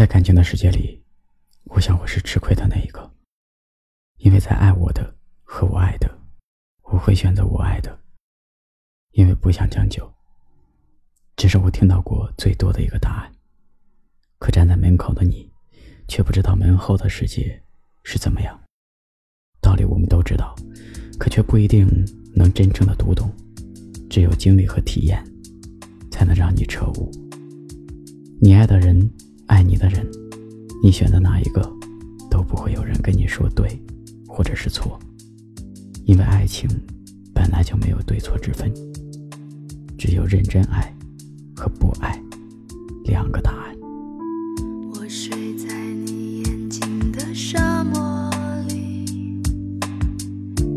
在感情的世界里，我想我是吃亏的那一个，因为在爱我的和我爱的，我会选择我爱的，因为不想将就。这是我听到过最多的一个答案。可站在门口的你，却不知道门后的世界是怎么样。道理我们都知道，可却不一定能真正的读懂。只有经历和体验，才能让你彻悟。你爱的人，爱你的人，你选择哪一个，都不会有人跟你说对，或者是错。因为爱情本来就没有对错之分，只有认真爱和不爱两个答案。我睡在你眼睛的沙漠里，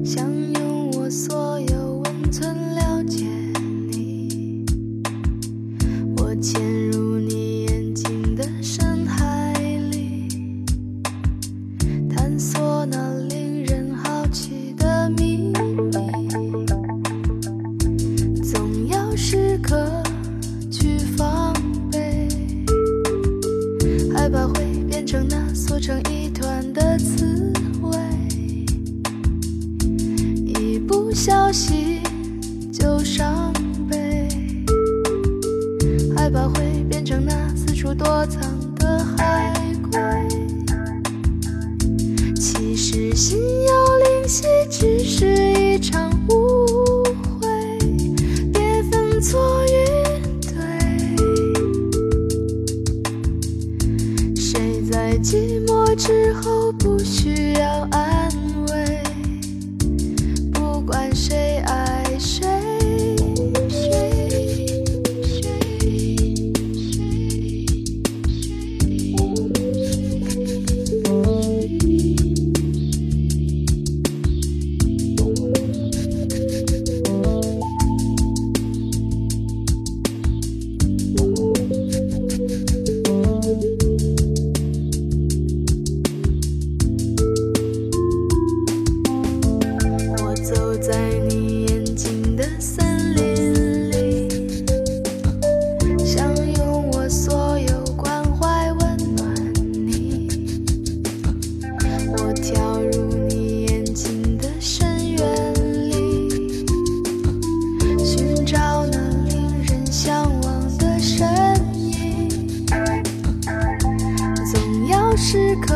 想用我所何去防备。害怕会变成那缩成一团的刺猬，一不小心就伤悲。害怕会变成那四处躲藏的海龟。其实心有寂寞之后不需要爱。时刻